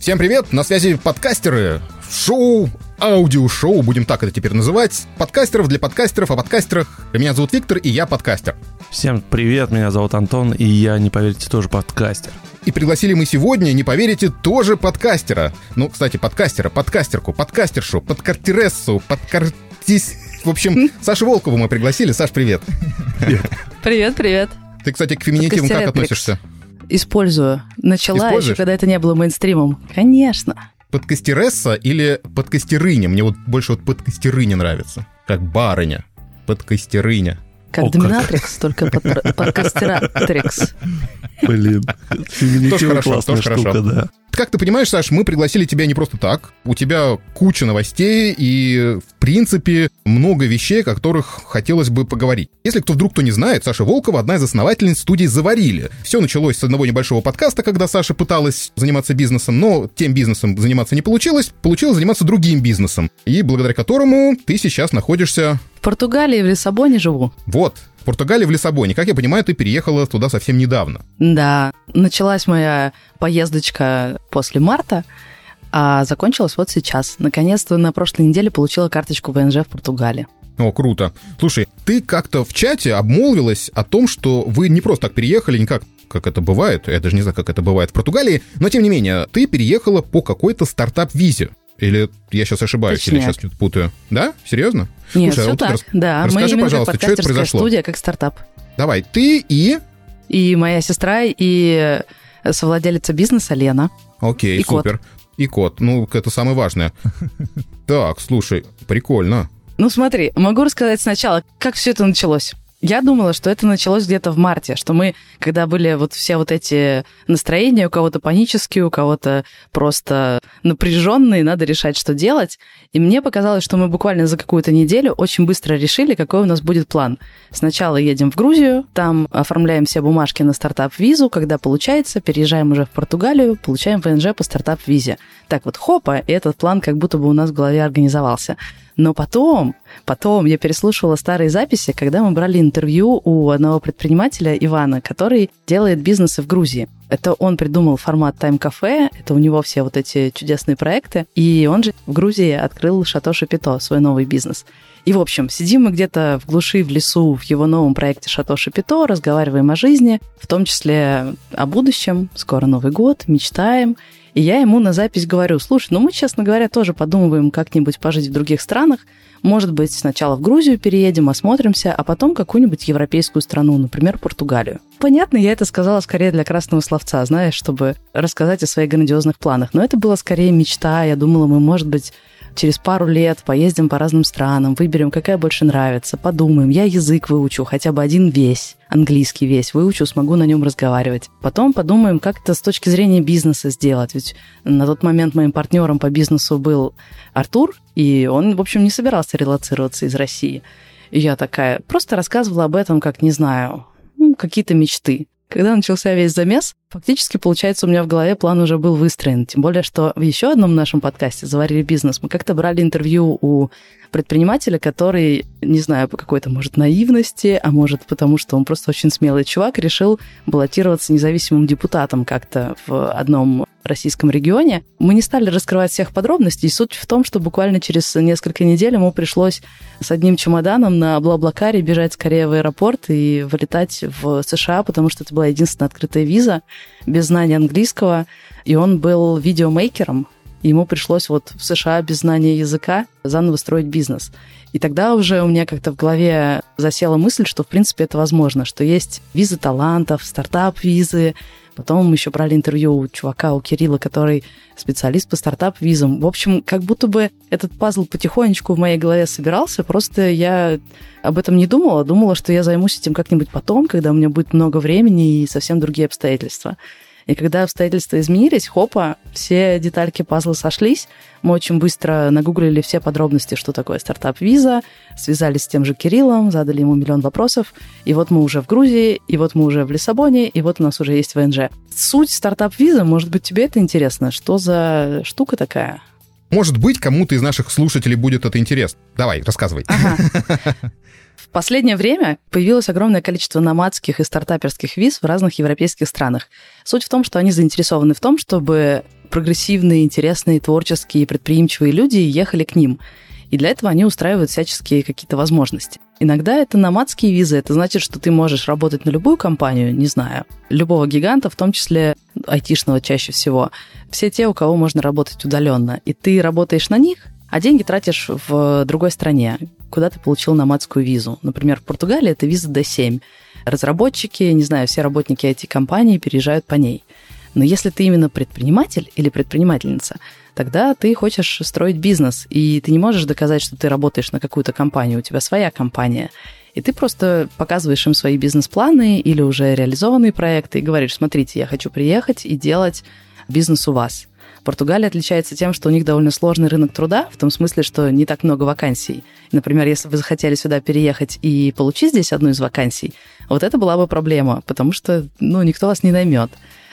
Всем привет, на связи подкастеры. Шоу, аудиошоу, будем так это теперь называть. Подкастеров для подкастеров о подкастерах. Меня зовут Виктор, и я подкастер. Всем привет, меня зовут Антон, и я, не поверите, тоже подкастер. И пригласили мы сегодня, не поверите, тоже подкастера. Ну, кстати, подкастера, подкастерку, подкастершу, подкартерессу, подкартис... В общем, Сашу Волкову мы пригласили. Саш, привет. Привет, привет. Ты, кстати, к феминитивам как относишься? Использую. Начала еще, когда это не было мейнстримом. Конечно. Подкастересса или подкастерыня? Мне вот больше вот подкастерыня нравится. Как барыня. Подкастерыня. Как О, доминатрикс, как. только под, подкастератрикс. Блин, тоже хорошо, тоже хорошо. Да. Как ты понимаешь, Саш, мы пригласили тебя не просто так. У тебя куча новостей и, в принципе, много вещей, о которых хотелось бы поговорить. Если кто вдруг кто не знает, Саша Волкова одна из основательниц студии «Заварили». Все началось с одного небольшого подкаста, когда Саша пыталась заниматься бизнесом, но тем бизнесом заниматься не получилось, получилось заниматься другим бизнесом, и благодаря которому ты сейчас находишься... В Португалии, в Лиссабоне живу. Вот, в Португалии, в Лиссабоне. Как я понимаю, ты переехала туда совсем недавно. Да, началась моя поездочка после марта, а закончилась вот сейчас. Наконец-то на прошлой неделе получила карточку ВНЖ в Португалии. О, круто. Слушай, ты как-то в чате обмолвилась о том, что вы не просто так переехали, не как как это бывает, я даже не знаю, как это бывает в Португалии, но тем не менее, ты переехала по какой-то стартап-визе. Или я сейчас ошибаюсь, Точнее. или сейчас что-то путаю? Да? Серьезно? Нет, Слушай, а все а вот так. Рас... Да, Расскажи, мы пожалуйста, что это произошло? студия как стартап. Давай, ты и... И моя сестра, и совладелица бизнеса Лена. Окей, и супер. Кот. И кот. Ну, это самое важное. Так, слушай, прикольно. Ну смотри, могу рассказать сначала, как все это началось. Я думала, что это началось где-то в марте, что мы, когда были вот все вот эти настроения, у кого-то панические, у кого-то просто напряженные, надо решать, что делать. И мне показалось, что мы буквально за какую-то неделю очень быстро решили, какой у нас будет план. Сначала едем в Грузию, там оформляем все бумажки на стартап-визу, когда получается, переезжаем уже в Португалию, получаем ВНЖ по стартап-визе. Так вот, хопа, и этот план как будто бы у нас в голове организовался. Но потом, потом я переслушивала старые записи, когда мы брали интервью у одного предпринимателя, Ивана, который делает бизнесы в Грузии. Это он придумал формат тайм-кафе, это у него все вот эти чудесные проекты. И он же в Грузии открыл Шато Шапито, свой новый бизнес. И, в общем, сидим мы где-то в глуши, в лесу, в его новом проекте Шато Шапито, разговариваем о жизни, в том числе о будущем. Скоро Новый год, мечтаем. И я ему на запись говорю, слушай, ну мы, честно говоря, тоже подумываем как-нибудь пожить в других странах. Может быть, сначала в Грузию переедем, осмотримся, а потом какую-нибудь европейскую страну, например, Португалию. Понятно, я это сказала скорее для красного словца, знаешь, чтобы рассказать о своих грандиозных планах. Но это была скорее мечта. Я думала, мы, может быть, через пару лет поездим по разным странам, выберем, какая больше нравится, подумаем. Я язык выучу, хотя бы один весь, английский весь выучу, смогу на нем разговаривать. Потом подумаем, как это с точки зрения бизнеса сделать. Ведь на тот момент моим партнером по бизнесу был Артур, и он, в общем, не собирался релацироваться из России. И я такая просто рассказывала об этом, как, не знаю, ну, какие-то мечты. Когда начался весь замес, фактически, получается, у меня в голове план уже был выстроен. Тем более, что в еще одном нашем подкасте «Заварили бизнес» мы как-то брали интервью у предпринимателя, который, не знаю, по какой-то, может, наивности, а может, потому что он просто очень смелый чувак, решил баллотироваться независимым депутатом как-то в одном российском регионе. Мы не стали раскрывать всех подробностей. Суть в том, что буквально через несколько недель ему пришлось с одним чемоданом на Блаблакаре бежать скорее в аэропорт и вылетать в США, потому что это была единственная открытая виза без знания английского. И он был видеомейкером, ему пришлось вот в США без знания языка заново строить бизнес. И тогда уже у меня как-то в голове засела мысль, что в принципе это возможно, что есть визы талантов, стартап-визы, Потом мы еще брали интервью у чувака, у Кирилла, который специалист по стартап-визам. В общем, как будто бы этот пазл потихонечку в моей голове собирался, просто я об этом не думала, думала, что я займусь этим как-нибудь потом, когда у меня будет много времени и совсем другие обстоятельства. И когда обстоятельства изменились, хопа, все детальки пазла сошлись. Мы очень быстро нагуглили все подробности, что такое стартап-виза, связались с тем же Кириллом, задали ему миллион вопросов. И вот мы уже в Грузии, и вот мы уже в Лиссабоне, и вот у нас уже есть ВНЖ. Суть стартап-виза, может быть, тебе это интересно? Что за штука такая? Может быть, кому-то из наших слушателей будет это интересно. Давай, рассказывай. Ага. Последнее время появилось огромное количество номадских и стартаперских виз в разных европейских странах. Суть в том, что они заинтересованы в том, чтобы прогрессивные, интересные, творческие, предприимчивые люди ехали к ним. И для этого они устраивают всяческие какие-то возможности. Иногда это номадские визы. Это значит, что ты можешь работать на любую компанию, не знаю, любого гиганта, в том числе айтишного чаще всего. Все те, у кого можно работать удаленно. И ты работаешь на них, а деньги тратишь в другой стране, куда ты получил номадскую визу. Например, в Португалии это виза D7. Разработчики, не знаю, все работники IT-компании переезжают по ней. Но если ты именно предприниматель или предпринимательница, тогда ты хочешь строить бизнес, и ты не можешь доказать, что ты работаешь на какую-то компанию, у тебя своя компания. И ты просто показываешь им свои бизнес-планы или уже реализованные проекты и говоришь, смотрите, я хочу приехать и делать бизнес у вас. Португалия отличается тем, что у них довольно сложный рынок труда, в том смысле, что не так много вакансий. Например, если вы захотели сюда переехать и получить здесь одну из вакансий, вот это была бы проблема, потому что ну, никто вас не наймет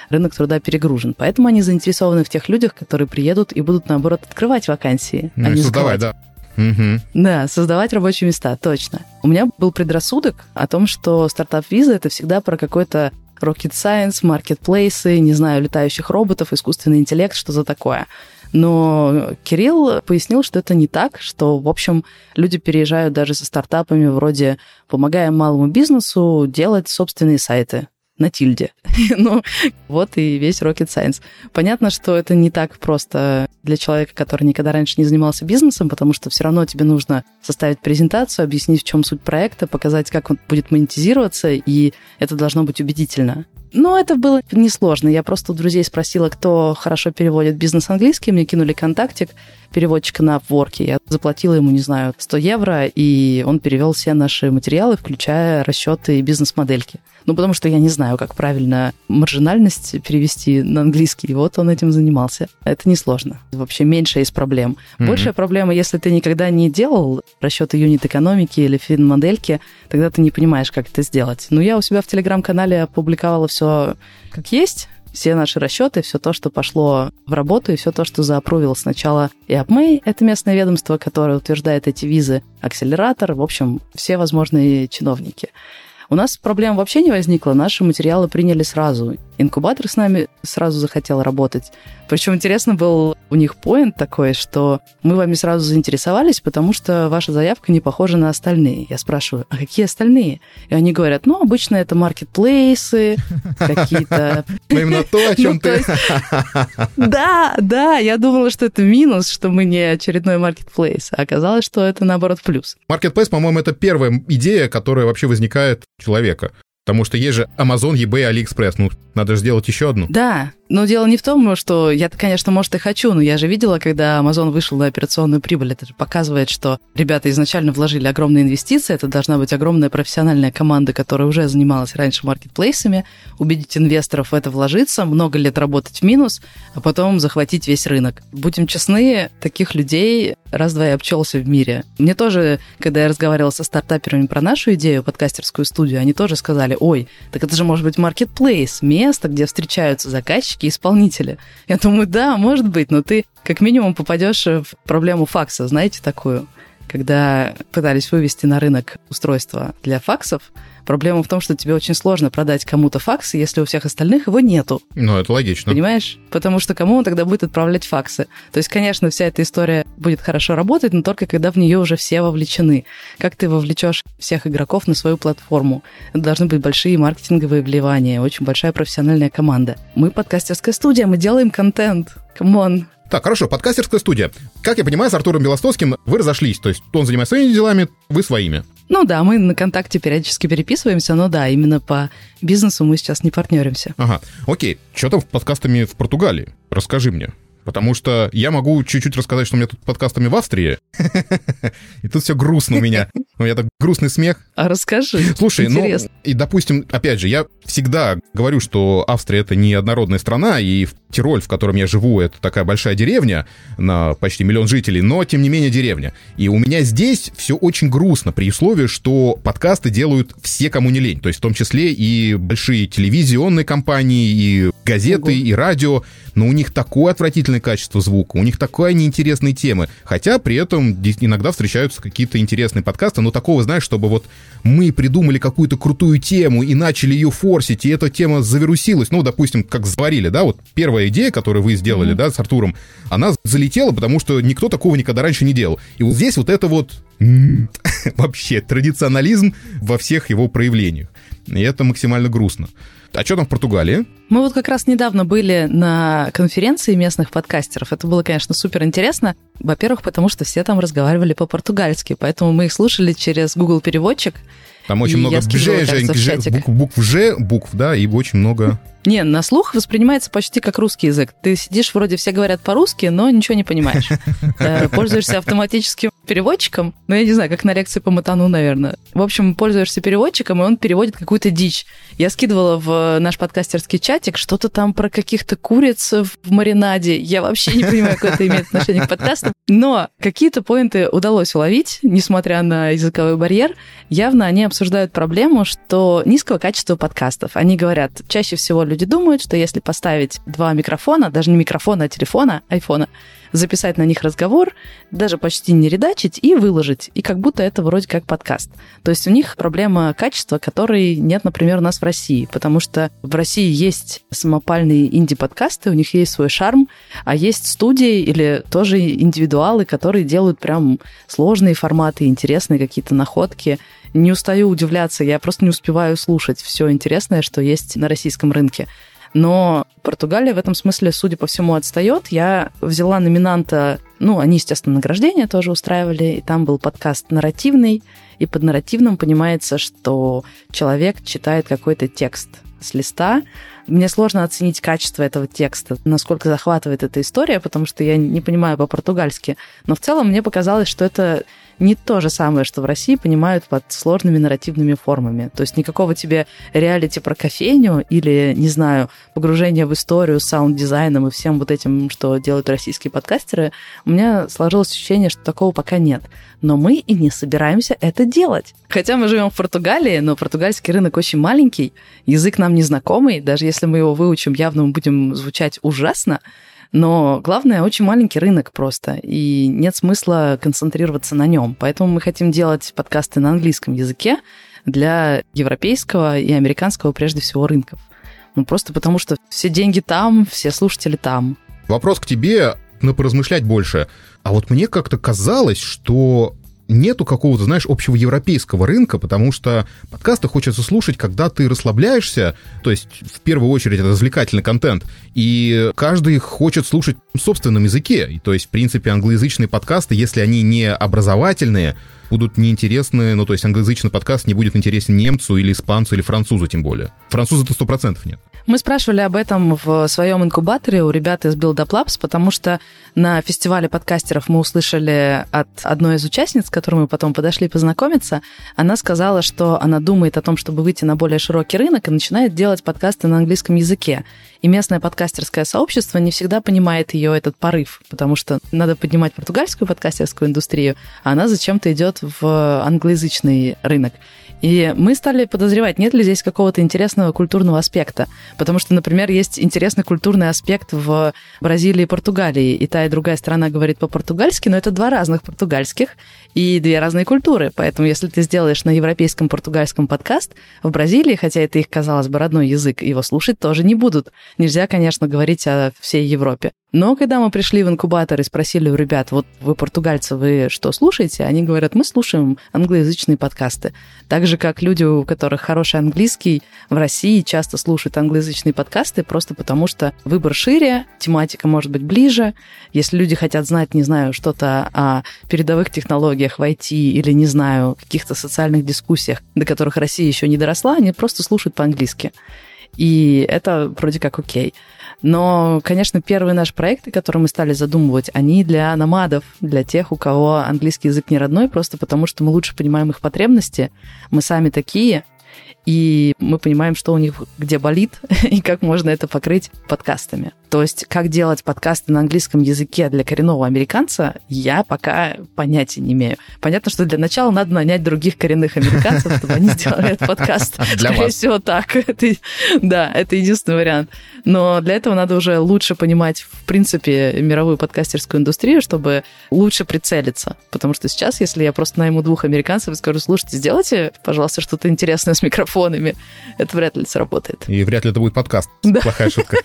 рынок труда перегружен. Поэтому они заинтересованы в тех людях, которые приедут и будут, наоборот, открывать вакансии. Ну, а и создавать, да. Угу. Да, создавать рабочие места, точно. У меня был предрассудок о том, что стартап-виза — это всегда про какой-то rocket science, маркетплейсы, не знаю, летающих роботов, искусственный интеллект, что за такое. Но Кирилл пояснил, что это не так, что, в общем, люди переезжают даже со стартапами вроде «помогаем малому бизнесу делать собственные сайты» на тильде. ну, вот и весь Rocket Science. Понятно, что это не так просто для человека, который никогда раньше не занимался бизнесом, потому что все равно тебе нужно составить презентацию, объяснить, в чем суть проекта, показать, как он будет монетизироваться, и это должно быть убедительно. Но это было несложно. Я просто у друзей спросила, кто хорошо переводит бизнес английский. Мне кинули контактик переводчика на Upwork. Я заплатила ему, не знаю, 100 евро, и он перевел все наши материалы, включая расчеты и бизнес-модельки. Ну, потому что я не знаю, как правильно маржинальность перевести на английский. И вот он этим занимался. Это несложно. Вообще меньшая из проблем. Mm-hmm. Большая проблема, если ты никогда не делал расчеты юнит-экономики или фин-модельки, тогда ты не понимаешь, как это сделать. Но я у себя в Телеграм-канале опубликовала все как есть, все наши расчеты, все то, что пошло в работу, и все то, что заапрувил сначала и AppMay, это местное ведомство, которое утверждает эти визы, акселератор, в общем, все возможные чиновники. У нас проблем вообще не возникло, наши материалы приняли сразу. Инкубатор с нами сразу захотел работать. Причем интересно был у них поинт такой, что мы вами сразу заинтересовались, потому что ваша заявка не похожа на остальные. Я спрашиваю, а какие остальные? И они говорят, ну, обычно это маркетплейсы, какие-то... Ну, именно то, о чем ну, ты... Да, да, я думала, что это минус, что мы не очередной маркетплейс, а оказалось, что это, наоборот, плюс. Маркетплейс, по-моему, это первая идея, которая вообще возникает у человека. Потому что есть же Amazon, eBay, AliExpress. Ну, надо же сделать еще одну. Да, но дело не в том, что я, конечно, может, и хочу, но я же видела, когда Amazon вышел на операционную прибыль, это же показывает, что ребята изначально вложили огромные инвестиции, это должна быть огромная профессиональная команда, которая уже занималась раньше маркетплейсами, убедить инвесторов в это вложиться, много лет работать в минус, а потом захватить весь рынок. Будем честны, таких людей раз-два и обчелся в мире. Мне тоже, когда я разговаривала со стартаперами про нашу идею, подкастерскую студию, они тоже сказали, ой, так это же может быть маркетплейс, место, где встречаются заказчики, исполнители. Я думаю, да, может быть, но ты как минимум попадешь в проблему факса, знаете такую? Когда пытались вывести на рынок устройство для факсов, Проблема в том, что тебе очень сложно продать кому-то факсы, если у всех остальных его нету. Ну, это логично. Понимаешь? Потому что кому он тогда будет отправлять факсы? То есть, конечно, вся эта история будет хорошо работать, но только когда в нее уже все вовлечены. Как ты вовлечешь всех игроков на свою платформу? Это должны быть большие маркетинговые вливания, очень большая профессиональная команда. Мы подкастерская студия, мы делаем контент. Come on, так, хорошо, подкастерская студия. Как я понимаю, с Артуром Белостоцким вы разошлись, то есть он занимается своими делами, вы своими. Ну да, мы на ВКонтакте периодически переписываемся, но да, именно по бизнесу мы сейчас не партнеримся. Ага, окей. Что там с подкастами в Португалии? Расскажи мне. Потому что я могу чуть-чуть рассказать, что у меня тут подкастами в Австрии. И тут все грустно у меня. У меня так грустный смех. А расскажи. Слушай, ну, и допустим, опять же, я всегда говорю, что Австрия это не однородная страна, и Тироль, в котором я живу, это такая большая деревня на почти миллион жителей, но тем не менее деревня. И у меня здесь все очень грустно, при условии, что подкасты делают все, кому не лень. То есть в том числе и большие телевизионные компании, и газеты, Ого. и радио. Но у них такое отвратительное качество звука, у них такое неинтересные темы. Хотя при этом иногда встречаются какие-то интересные подкасты, но такого, знаешь, чтобы вот мы придумали какую-то крутую тему и начали ее форсить, и эта тема завирусилась, ну, допустим, как заварили, да, вот первая идея, которую вы сделали, mm-hmm. да, с Артуром, она залетела, потому что никто такого никогда раньше не делал. И вот здесь вот это вот вообще традиционализм во всех его проявлениях. И это максимально грустно. А что там в Португалии? Мы вот как раз недавно были на конференции местных подкастеров. Это было, конечно, супер интересно. Во-первых, потому что все там разговаривали по-португальски, поэтому мы их слушали через Google переводчик. Там очень много Ж, Ж, букв, букв Ж, букв, да, и очень много не, на слух воспринимается почти как русский язык. Ты сидишь, вроде все говорят по-русски, но ничего не понимаешь. Э, пользуешься автоматическим переводчиком, ну, я не знаю, как на лекции по матану, наверное. В общем, пользуешься переводчиком, и он переводит какую-то дичь. Я скидывала в наш подкастерский чатик что-то там про каких-то куриц в маринаде. Я вообще не понимаю, какое это имеет отношение к подкасту. Но какие-то поинты удалось уловить, несмотря на языковой барьер. Явно они обсуждают проблему, что низкого качества подкастов. Они говорят, чаще всего люди думают, что если поставить два микрофона, даже не микрофона, а телефона, айфона, записать на них разговор, даже почти не редачить и выложить. И как будто это вроде как подкаст. То есть у них проблема качества, которой нет, например, у нас в России. Потому что в России есть самопальные инди-подкасты, у них есть свой шарм, а есть студии или тоже индивидуалы, которые делают прям сложные форматы, интересные какие-то находки. Не устаю удивляться, я просто не успеваю слушать все интересное, что есть на российском рынке. Но Португалия в этом смысле, судя по всему, отстает. Я взяла номинанта, ну, они, естественно, награждение тоже устраивали, и там был подкаст нарративный, и под нарративным понимается, что человек читает какой-то текст с листа. Мне сложно оценить качество этого текста, насколько захватывает эта история, потому что я не понимаю по-португальски. Но в целом мне показалось, что это не то же самое, что в России понимают под сложными нарративными формами. То есть никакого тебе реалити про кофейню или, не знаю, погружение в историю с саунд-дизайном и всем вот этим, что делают российские подкастеры, у меня сложилось ощущение, что такого пока нет. Но мы и не собираемся это делать. Хотя мы живем в Португалии, но португальский рынок очень маленький, язык нам незнакомый, даже если мы его выучим, явно мы будем звучать ужасно, но главное, очень маленький рынок просто, и нет смысла концентрироваться на нем. Поэтому мы хотим делать подкасты на английском языке для европейского и американского, прежде всего, рынков. Ну, просто потому что все деньги там, все слушатели там. Вопрос к тебе, на поразмышлять больше. А вот мне как-то казалось, что нету какого-то, знаешь, общего европейского рынка, потому что подкасты хочется слушать, когда ты расслабляешься, то есть в первую очередь это развлекательный контент, и каждый хочет слушать в собственном языке, и, то есть, в принципе, англоязычные подкасты, если они не образовательные, будут неинтересны, ну, то есть англоязычный подкаст не будет интересен немцу или испанцу или французу тем более. Француза-то сто процентов нет. Мы спрашивали об этом в своем инкубаторе у ребят из Build Up Labs, потому что на фестивале подкастеров мы услышали от одной из участниц, с которой мы потом подошли познакомиться, она сказала, что она думает о том, чтобы выйти на более широкий рынок и начинает делать подкасты на английском языке. И местное подкастерское сообщество не всегда понимает ее этот порыв, потому что надо поднимать португальскую подкастерскую индустрию, а она зачем-то идет в англоязычный рынок. И мы стали подозревать, нет ли здесь какого-то интересного культурного аспекта. Потому что, например, есть интересный культурный аспект в Бразилии и Португалии. И та, и другая страна говорит по-португальски, но это два разных португальских и две разные культуры. Поэтому если ты сделаешь на европейском португальском подкаст, в Бразилии, хотя это их, казалось бы, родной язык, его слушать тоже не будут. Нельзя, конечно, говорить о всей Европе. Но когда мы пришли в инкубатор и спросили у ребят, вот вы португальцы, вы что слушаете? Они говорят, мы слушаем англоязычные подкасты. Так же, как люди, у которых хороший английский, в России часто слушают англоязычные подкасты просто потому, что выбор шире, тематика может быть ближе. Если люди хотят знать, не знаю, что-то о передовых технологиях в IT или, не знаю, каких-то социальных дискуссиях, до которых Россия еще не доросла, они просто слушают по-английски. И это вроде как окей. Но, конечно, первые наши проекты, которые мы стали задумывать, они для намадов, для тех, у кого английский язык не родной, просто потому что мы лучше понимаем их потребности, мы сами такие, и мы понимаем, что у них где болит и как можно это покрыть подкастами. То есть, как делать подкасты на английском языке для коренного американца, я пока понятия не имею. Понятно, что для начала надо нанять других коренных американцев, чтобы они сделали этот подкаст. Для Скорее вас. всего, так. Это, да, это единственный вариант. Но для этого надо уже лучше понимать, в принципе, мировую подкастерскую индустрию, чтобы лучше прицелиться. Потому что сейчас, если я просто найму двух американцев и скажу, слушайте, сделайте, пожалуйста, что-то интересное с микрофонами, это вряд ли сработает. И вряд ли это будет подкаст. Да. Плохая шутка.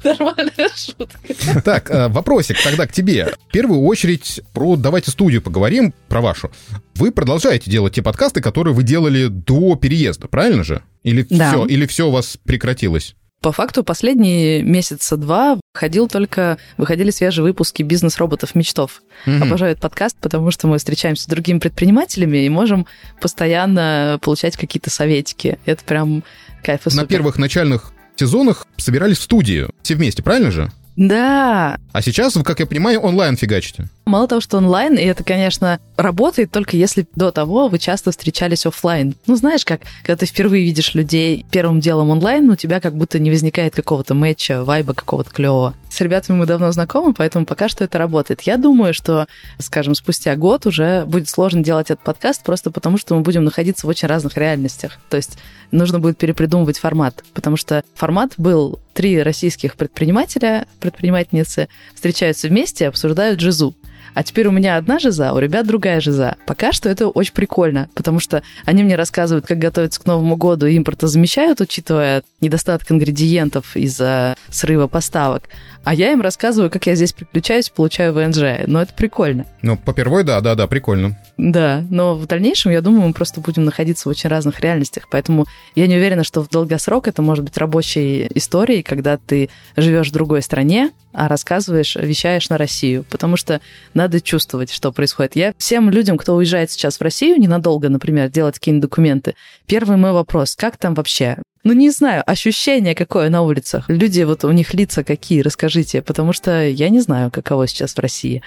Нормальная шутка. Так, э, вопросик тогда к тебе. В первую очередь про «Давайте студию» поговорим, про вашу. Вы продолжаете делать те подкасты, которые вы делали до переезда, правильно же? Или Да. все, или все у вас прекратилось? По факту последние месяца два ходил только, выходили свежие выпуски «Бизнес-роботов мечтов». Мгм. Обожаю этот подкаст, потому что мы встречаемся с другими предпринимателями и можем постоянно получать какие-то советики. Это прям кайф и На супер. первых начальных сезонах собирались в студию. Все вместе, правильно же? Да, А сейчас, как я понимаю, онлайн фигачите. Мало того, что онлайн, и это, конечно, работает только если до того вы часто встречались оффлайн. Ну, знаешь, как, когда ты впервые видишь людей первым делом онлайн, у тебя как будто не возникает какого-то матча, вайба какого-то клевого. С ребятами мы давно знакомы, поэтому пока что это работает. Я думаю, что, скажем, спустя год уже будет сложно делать этот подкаст, просто потому что мы будем находиться в очень разных реальностях. То есть нужно будет перепридумывать формат, потому что формат был три российских предпринимателя, предпринимательницы встречаются вместе обсуждают жизу. А теперь у меня одна жиза, у ребят другая жиза. Пока что это очень прикольно, потому что они мне рассказывают, как готовиться к Новому году и импортозамещают, учитывая недостаток ингредиентов из-за срыва поставок. А я им рассказываю, как я здесь приключаюсь, получаю ВНЖ. Но это прикольно. Ну, попервой, да, да, да, прикольно. Да, но в дальнейшем, я думаю, мы просто будем находиться в очень разных реальностях. Поэтому я не уверена, что в долгосрок это может быть рабочей историей, когда ты живешь в другой стране, а рассказываешь, вещаешь на Россию. Потому что надо чувствовать, что происходит. Я всем людям, кто уезжает сейчас в Россию ненадолго, например, делать какие-нибудь документы, первый мой вопрос, как там вообще? Ну, не знаю, ощущение какое на улицах. Люди, вот у них лица какие, расскажите, потому что я не знаю, каково сейчас в России.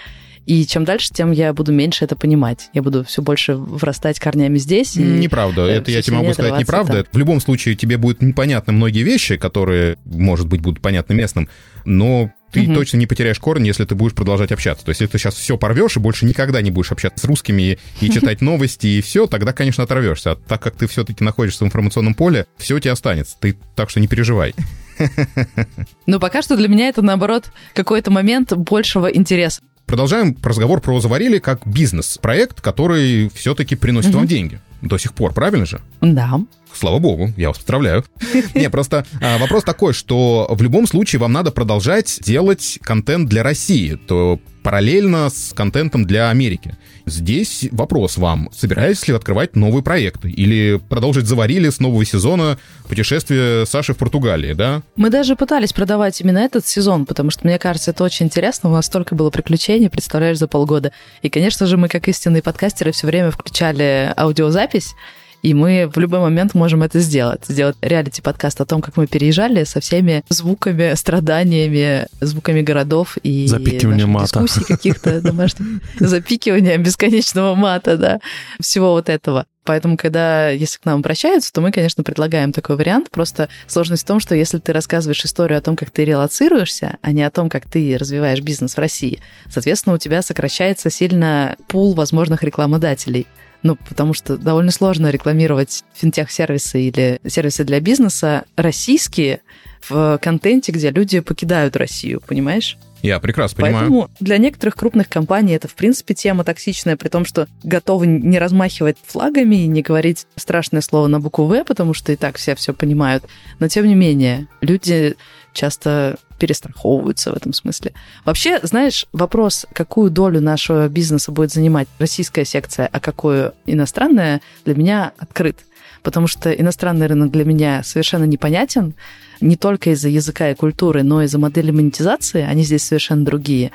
И чем дальше, тем я буду меньше это понимать. Я буду все больше врастать корнями здесь. Неправда. э, Это я тебе могу сказать неправда. В любом случае тебе будут непонятны многие вещи, которые, может быть, будут понятны местным, но ты Мгм. точно не потеряешь корни, если ты будешь продолжать общаться. То есть, если ты сейчас все порвешь и больше никогда не будешь общаться с русскими и читать новости и все, тогда, конечно, оторвешься. А так как ты все-таки находишься в информационном поле, все у тебя останется. Ты так что не переживай. Но пока что для меня это, наоборот, какой-то момент большего интереса. Продолжаем разговор про «Заварили» как бизнес-проект, который все-таки приносит вам деньги. До сих пор, правильно же? Да. Слава богу, я вас поздравляю. Не, просто а, вопрос такой, что в любом случае вам надо продолжать делать контент для России, то параллельно с контентом для Америки. Здесь вопрос вам, собираетесь ли открывать новые проекты или продолжить заварили с нового сезона путешествие Саши в Португалии, да? Мы даже пытались продавать именно этот сезон, потому что, мне кажется, это очень интересно. У нас столько было приключений, представляешь, за полгода. И, конечно же, мы, как истинные подкастеры, все время включали аудиозапись, и мы в любой момент можем это сделать. Сделать реалити-подкаст о том, как мы переезжали со всеми звуками, страданиями, звуками городов и Запикивание мата. дискуссий каких-то домашних. Запикивания бесконечного мата, да. Всего вот этого. Поэтому, когда, если к нам обращаются, то мы, конечно, предлагаем такой вариант. Просто сложность в том, что если ты рассказываешь историю о том, как ты релацируешься, а не о том, как ты развиваешь бизнес в России, соответственно, у тебя сокращается сильно пул возможных рекламодателей. Ну, потому что довольно сложно рекламировать финтех-сервисы или сервисы для бизнеса российские в контенте, где люди покидают Россию, понимаешь? Я прекрасно понимаю. Поэтому для некоторых крупных компаний это, в принципе, тема токсичная, при том, что готовы не размахивать флагами и не говорить страшное слово на букву «В», потому что и так все все понимают. Но, тем не менее, люди часто перестраховываются в этом смысле. Вообще, знаешь, вопрос, какую долю нашего бизнеса будет занимать российская секция, а какую иностранная, для меня открыт. Потому что иностранный рынок для меня совершенно непонятен, не только из-за языка и культуры, но и из-за модели монетизации, они здесь совершенно другие.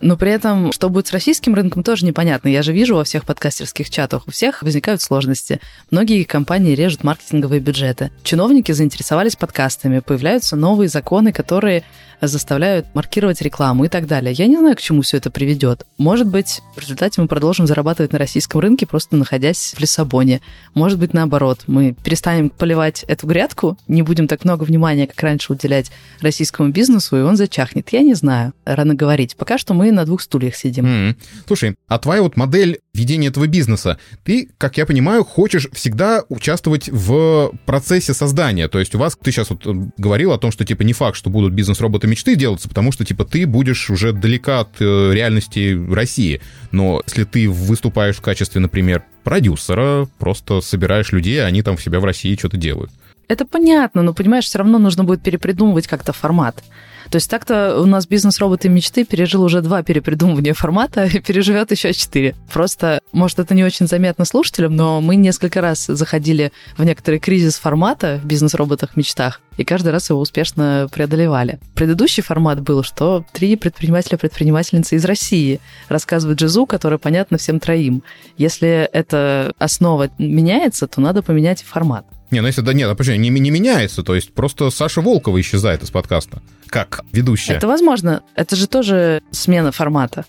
Но при этом, что будет с российским рынком, тоже непонятно. Я же вижу во всех подкастерских чатах, у всех возникают сложности. Многие компании режут маркетинговые бюджеты. Чиновники заинтересовались подкастами, появляются новые законы, которые заставляют маркировать рекламу и так далее. Я не знаю, к чему все это приведет. Может быть, в результате мы продолжим зарабатывать на российском рынке, просто находясь в Лиссабоне. Может быть, наоборот, мы перестанем поливать эту грядку, не будем так много внимания, как раньше, уделять российскому бизнесу, и он зачахнет. Я не знаю, рано говорить. Пока что мы на двух стульях сидим. Mm-hmm. Слушай, а твоя вот модель ведения этого бизнеса, ты, как я понимаю, хочешь всегда участвовать в процессе создания. То есть у вас, ты сейчас вот говорил о том, что типа не факт, что будут бизнес-роботы мечты делаться, потому что, типа, ты будешь уже далека от э, реальности России. Но если ты выступаешь в качестве, например, продюсера, просто собираешь людей, а они там в себя в России что-то делают. Это понятно, но, понимаешь, все равно нужно будет перепридумывать как-то формат. То есть так-то у нас бизнес-роботы мечты пережил уже два перепридумывания формата и переживет еще четыре. Просто, может, это не очень заметно слушателям, но мы несколько раз заходили в некоторый кризис формата в бизнес-роботах мечтах, и каждый раз его успешно преодолевали. Предыдущий формат был, что три предпринимателя-предпринимательницы из России рассказывают джизу, которая понятна всем троим. Если эта основа меняется, то надо поменять формат. Не, ну если да нет, а почему не, не меняется, то есть просто Саша Волкова исчезает из подкаста как ведущая. Это возможно. Это же тоже смена формата.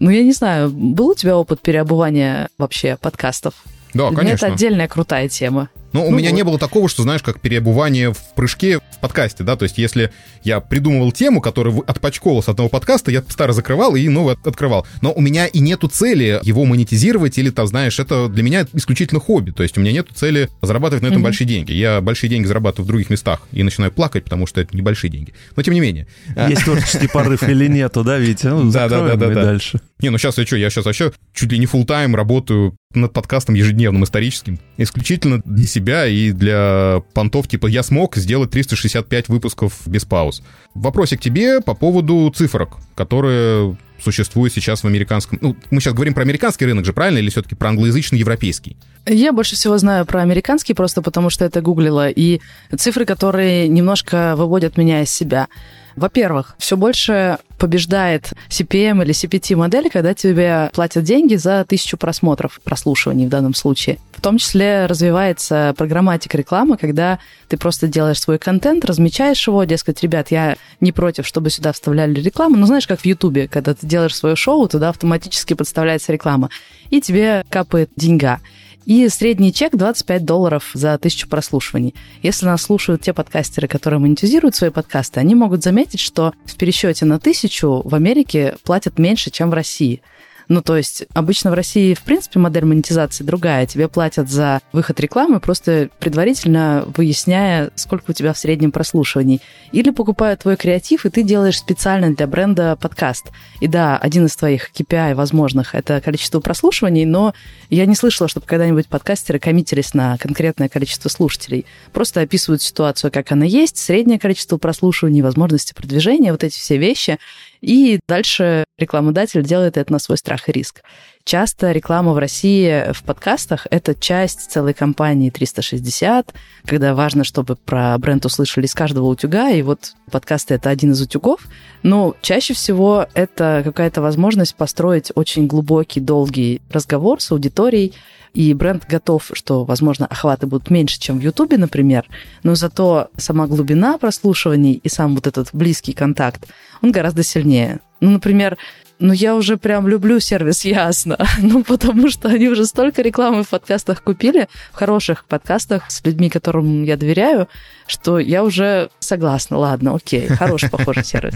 Ну, я не знаю, был у тебя опыт переобувания вообще подкастов? Да, конечно. Это отдельная крутая тема. Ну, у ну, меня вот. не было такого, что, знаешь, как переобувание в прыжке в подкасте, да, то есть если я придумывал тему, которая отпачковала с одного подкаста, я старый закрывал и новый открывал. Но у меня и нету цели его монетизировать или, там, знаешь, это для меня исключительно хобби, то есть у меня нету цели зарабатывать на этом mm-hmm. большие деньги. Я большие деньги зарабатываю в других местах и начинаю плакать, потому что это небольшие деньги. Но тем не менее. Есть творческий порыв или нету, да, Витя? Ну, да, да, да, да, дальше. Не, ну сейчас я что, я сейчас вообще чуть ли не full тайм работаю над подкастом ежедневным историческим. Исключительно для себя и для понтов, типа я смог сделать 365 выпусков без пауз. Вопросик тебе по поводу цифрок, которые существуют сейчас в американском... Ну, мы сейчас говорим про американский рынок же, правильно? Или все-таки про англоязычный европейский? Я больше всего знаю про американский, просто потому что это гуглила. И цифры, которые немножко выводят меня из себя. Во-первых, все больше побеждает CPM или CPT модель, когда тебе платят деньги за тысячу просмотров, прослушиваний в данном случае. В том числе развивается программатика рекламы, когда ты просто делаешь свой контент, размечаешь его, дескать, ребят, я не против, чтобы сюда вставляли рекламу. Ну, знаешь, как в Ютубе, когда ты делаешь свое шоу, туда автоматически подставляется реклама, и тебе капает деньга. И средний чек 25 долларов за тысячу прослушиваний. Если нас слушают те подкастеры, которые монетизируют свои подкасты, они могут заметить, что в пересчете на тысячу в Америке платят меньше, чем в России. Ну, то есть обычно в России, в принципе, модель монетизации другая. Тебе платят за выход рекламы, просто предварительно выясняя, сколько у тебя в среднем прослушиваний. Или покупают твой креатив, и ты делаешь специально для бренда подкаст. И да, один из твоих KPI возможных — это количество прослушиваний, но я не слышала, чтобы когда-нибудь подкастеры коммитились на конкретное количество слушателей. Просто описывают ситуацию, как она есть, среднее количество прослушиваний, возможности продвижения, вот эти все вещи. И дальше рекламодатель делает это на свой страх и риск. Часто реклама в России в подкастах — это часть целой компании 360, когда важно, чтобы про бренд услышали с каждого утюга, и вот подкасты — это один из утюгов. Но чаще всего это какая-то возможность построить очень глубокий, долгий разговор с аудиторией, и бренд готов, что, возможно, охваты будут меньше, чем в Ютубе, например, но зато сама глубина прослушиваний и сам вот этот близкий контакт, он гораздо сильнее. Ну, например, ну, я уже прям люблю сервис Ясно. Ну, потому что они уже столько рекламы в подкастах купили, в хороших подкастах с людьми, которым я доверяю, что я уже согласна. Ладно, окей, хороший, похоже, сервис.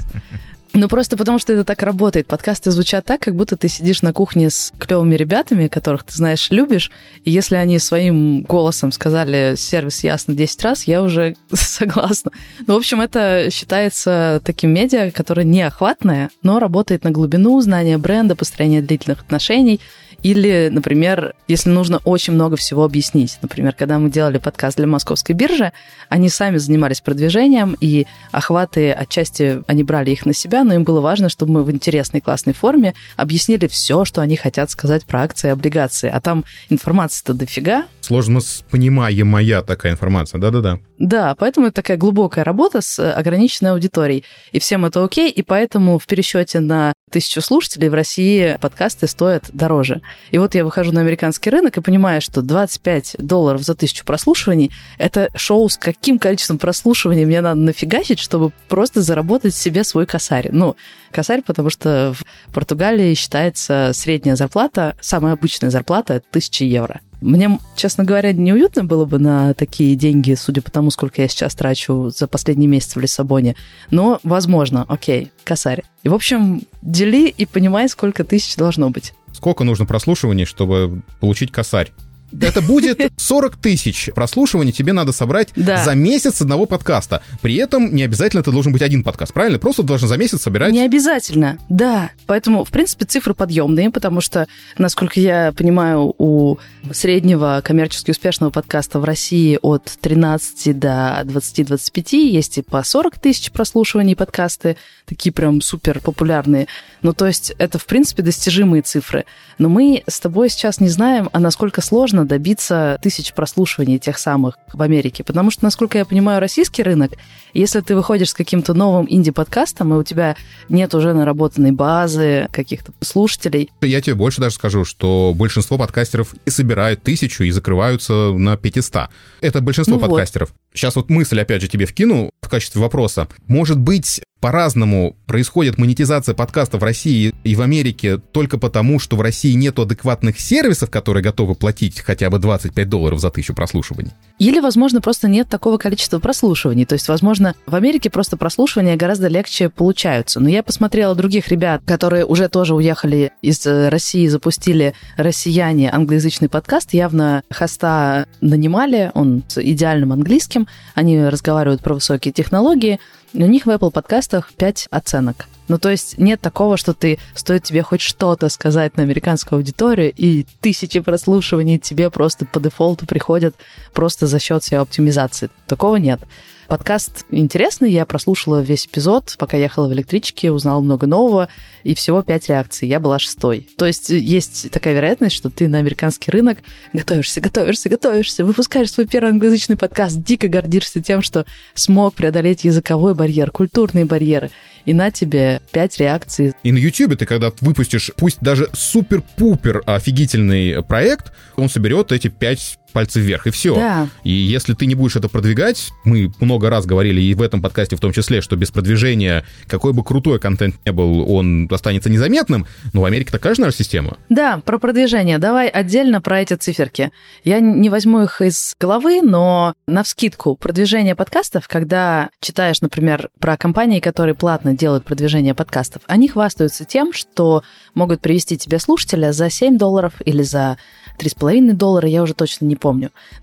Ну, просто потому что это так работает. Подкасты звучат так, как будто ты сидишь на кухне с клевыми ребятами, которых ты знаешь, любишь, и если они своим голосом сказали сервис ясно 10 раз, я уже согласна. Ну, в общем, это считается таким медиа, которое неохватное, но работает на глубину знания бренда, построения длительных отношений, или, например, если нужно очень много всего объяснить. Например, когда мы делали подкаст для московской биржи, они сами занимались продвижением, и охваты отчасти они брали их на себя, но им было важно, чтобы мы в интересной, классной форме объяснили все, что они хотят сказать про акции и облигации. А там информации-то дофига. Сложно понимаемая такая информация, да-да-да. Да, поэтому это такая глубокая работа с ограниченной аудиторией. И всем это окей, и поэтому в пересчете на тысячу слушателей в России подкасты стоят дороже. И вот я выхожу на американский рынок и понимаю, что 25 долларов за тысячу прослушиваний — это шоу с каким количеством прослушиваний мне надо нафигачить, чтобы просто заработать себе свой косарь. Ну, косарь, потому что в Португалии считается средняя зарплата, самая обычная зарплата — это 1000 евро. Мне, честно говоря, неуютно было бы на такие деньги, судя по тому, сколько я сейчас трачу за последний месяц в Лиссабоне. Но, возможно, окей, косарь. И, в общем, дели и понимай, сколько тысяч должно быть. Сколько нужно прослушиваний, чтобы получить косарь? Это будет 40 тысяч прослушиваний тебе надо собрать да. за месяц одного подкаста. При этом не обязательно это должен быть один подкаст, правильно? Просто должен за месяц собирать... Не обязательно, да. Поэтому, в принципе, цифры подъемные, потому что, насколько я понимаю, у среднего коммерчески успешного подкаста в России от 13 до 20-25 есть и по 40 тысяч прослушиваний подкасты, такие прям супер популярные. Ну, то есть это, в принципе, достижимые цифры. Но мы с тобой сейчас не знаем, а насколько сложно добиться тысяч прослушиваний тех самых в Америке. Потому что, насколько я понимаю, российский рынок, если ты выходишь с каким-то новым инди-подкастом, и у тебя нет уже наработанной базы каких-то слушателей. Я тебе больше даже скажу, что большинство подкастеров и собирают тысячу и закрываются на 500. Это большинство ну подкастеров. Вот. Сейчас вот мысль, опять же, тебе вкину в качестве вопроса. Может быть, по-разному происходит монетизация подкаста в России и в Америке только потому, что в России нет адекватных сервисов, которые готовы платить хотя бы 25 долларов за тысячу прослушиваний. Или, возможно, просто нет такого количества прослушиваний. То есть, возможно, в Америке просто прослушивания гораздо легче получаются. Но я посмотрела других ребят, которые уже тоже уехали из э, России, запустили «Россияне» англоязычный подкаст. Явно хоста нанимали, он с идеальным английским. Они разговаривают про высокие технологии. У них в Apple подкастах 5 оценок. Ну, то есть нет такого, что ты, стоит тебе хоть что-то сказать на американскую аудиторию, и тысячи прослушиваний тебе просто по дефолту приходят просто за счет SEO-оптимизации. Такого нет. Подкаст интересный, я прослушала весь эпизод, пока ехала в электричке, узнала много нового, и всего пять реакций, я была шестой. То есть есть такая вероятность, что ты на американский рынок готовишься, готовишься, готовишься, выпускаешь свой первый англоязычный подкаст, дико гордишься тем, что смог преодолеть языковой барьер, культурные барьеры, и на тебе пять реакций. И на YouTube ты, когда выпустишь, пусть даже супер-пупер офигительный проект, он соберет эти пять пальцы вверх, и все. Да. И если ты не будешь это продвигать, мы много раз говорили, и в этом подкасте в том числе, что без продвижения, какой бы крутой контент не был, он останется незаметным, но в Америке такая же, наверное, система. Да, про продвижение. Давай отдельно про эти циферки. Я не возьму их из головы, но на вскидку продвижение подкастов, когда читаешь, например, про компании, которые платно делают продвижение подкастов, они хвастаются тем, что могут привести тебе слушателя за 7 долларов или за 3,5 доллара, я уже точно не помню.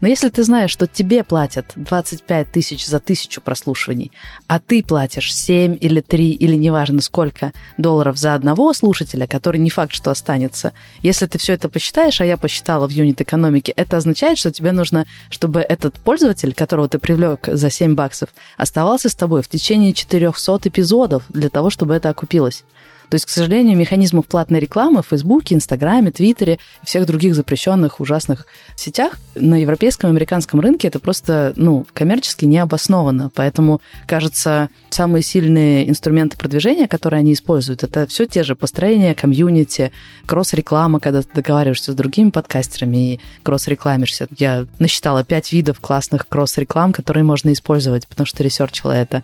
Но если ты знаешь, что тебе платят 25 тысяч за тысячу прослушиваний, а ты платишь 7 или 3 или неважно сколько долларов за одного слушателя, который не факт, что останется, если ты все это посчитаешь, а я посчитала в юнит экономики, это означает, что тебе нужно, чтобы этот пользователь, которого ты привлек за 7 баксов, оставался с тобой в течение 400 эпизодов для того, чтобы это окупилось. То есть, к сожалению, механизмов платной рекламы в Фейсбуке, Инстаграме, Твиттере и всех других запрещенных ужасных сетях на европейском и американском рынке это просто, ну, коммерчески не обосновано. Поэтому, кажется, самые сильные инструменты продвижения, которые они используют, это все те же построения комьюнити, кросс-реклама, когда ты договариваешься с другими подкастерами и кросс-рекламишься. Я насчитала пять видов классных кросс-реклам, которые можно использовать, потому что ресерчила это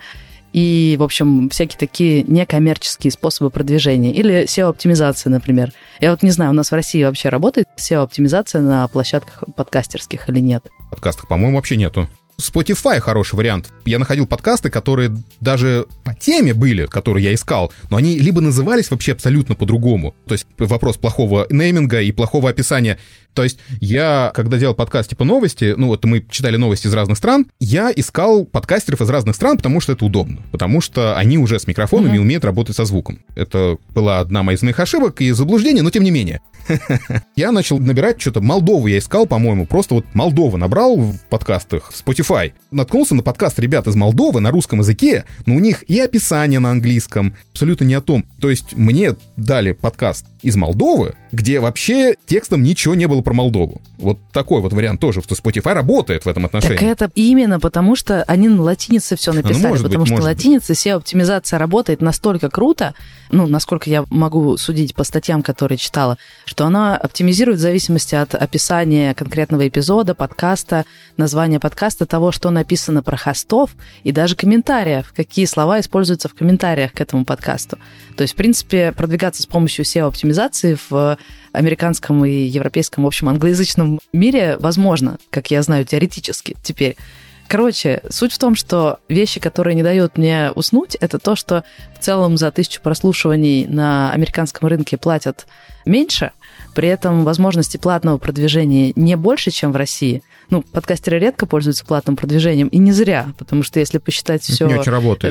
и, в общем, всякие такие некоммерческие способы продвижения. Или SEO-оптимизация, например. Я вот не знаю, у нас в России вообще работает SEO-оптимизация на площадках подкастерских или нет? Подкастах, по-моему, вообще нету. Spotify хороший вариант. Я находил подкасты, которые даже по теме были, которые я искал, но они либо назывались вообще абсолютно по-другому. То есть вопрос плохого нейминга и плохого описания. То есть я, когда делал подкаст типа новости, ну вот мы читали новости из разных стран, я искал подкастеров из разных стран, потому что это удобно. Потому что они уже с микрофонами mm-hmm. умеют работать со звуком. Это была одна моих моих ошибок и заблуждений, но тем не менее. Я начал набирать что-то Молдову я искал, по-моему, просто вот Молдова набрал в подкастах. Spotify Spotify. Наткнулся на подкаст ребят из Молдовы на русском языке, но у них и описание на английском, абсолютно не о том. То есть мне дали подкаст из Молдовы, где вообще текстом ничего не было про Молдову. Вот такой вот вариант тоже, что Spotify работает в этом отношении. Так это именно потому, что они на латинице все написали, ну, потому быть, что латиница SEO-оптимизация работает настолько круто, ну, насколько я могу судить по статьям, которые читала, что она оптимизирует в зависимости от описания конкретного эпизода, подкаста, названия подкаста, того, что написано про хостов, и даже комментариев, какие слова используются в комментариях к этому подкасту. То есть, в принципе, продвигаться с помощью SEO-оптимизации в американском и европейском, в общем, англоязычном мире возможно, как я знаю, теоретически теперь. Короче, суть в том, что вещи, которые не дают мне уснуть, это то, что в целом за тысячу прослушиваний на американском рынке платят меньше, при этом возможности платного продвижения не больше, чем в России – ну, подкастеры редко пользуются платным продвижением, и не зря, потому что если посчитать все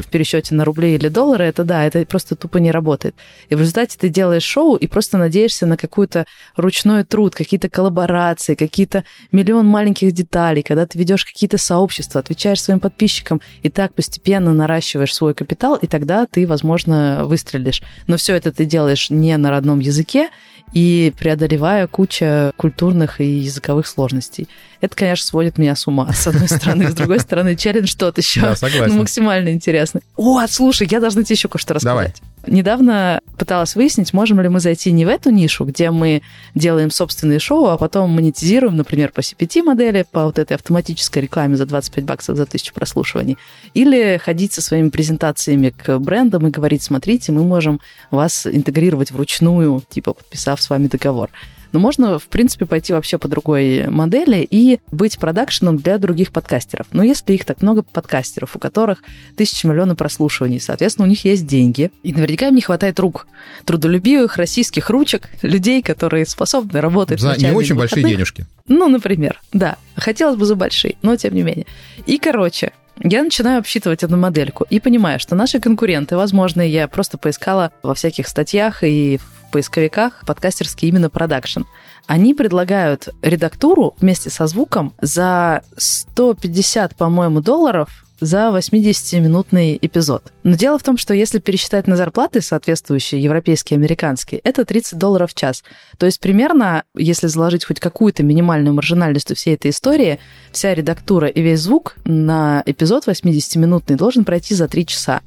в пересчете на рубли или доллары, это да, это просто тупо не работает. И в результате ты делаешь шоу и просто надеешься на какой-то ручной труд, какие-то коллаборации, какие-то миллион маленьких деталей, когда ты ведешь какие-то сообщества, отвечаешь своим подписчикам, и так постепенно наращиваешь свой капитал, и тогда ты, возможно, выстрелишь. Но все это ты делаешь не на родном языке, и преодолевая куча культурных и языковых сложностей. Это, конечно, сводит меня с ума, с одной стороны. С другой стороны, челлендж тот еще. Да, согласен. Ну, максимально интересный. О, слушай, я должна тебе еще кое-что рассказать. Давай. Недавно пыталась выяснить, можем ли мы зайти не в эту нишу, где мы делаем собственные шоу, а потом монетизируем, например, по CPT-модели, по вот этой автоматической рекламе за 25 баксов за тысячу прослушиваний, или ходить со своими презентациями к брендам и говорить, смотрите, мы можем вас интегрировать вручную, типа подписав с вами договор. Но можно, в принципе, пойти вообще по другой модели и быть продакшеном для других подкастеров. Но если их так много подкастеров, у которых тысячи миллионов прослушиваний, соответственно, у них есть деньги, и наверняка им не хватает рук. Трудолюбивых российских ручек, людей, которые способны работать За не очень большие денежки. Ну, например, да. Хотелось бы за большие, но тем не менее. И, короче, я начинаю обсчитывать эту модельку и понимаю, что наши конкуренты, возможно, я просто поискала во всяких статьях и в поисковиках подкастерский именно продакшн. Они предлагают редактуру вместе со звуком за 150, по-моему, долларов за 80-минутный эпизод. Но дело в том, что если пересчитать на зарплаты, соответствующие европейские американские, это 30 долларов в час. То есть примерно, если заложить хоть какую-то минимальную маржинальность у всей этой истории, вся редактура и весь звук на эпизод 80-минутный должен пройти за 3 часа.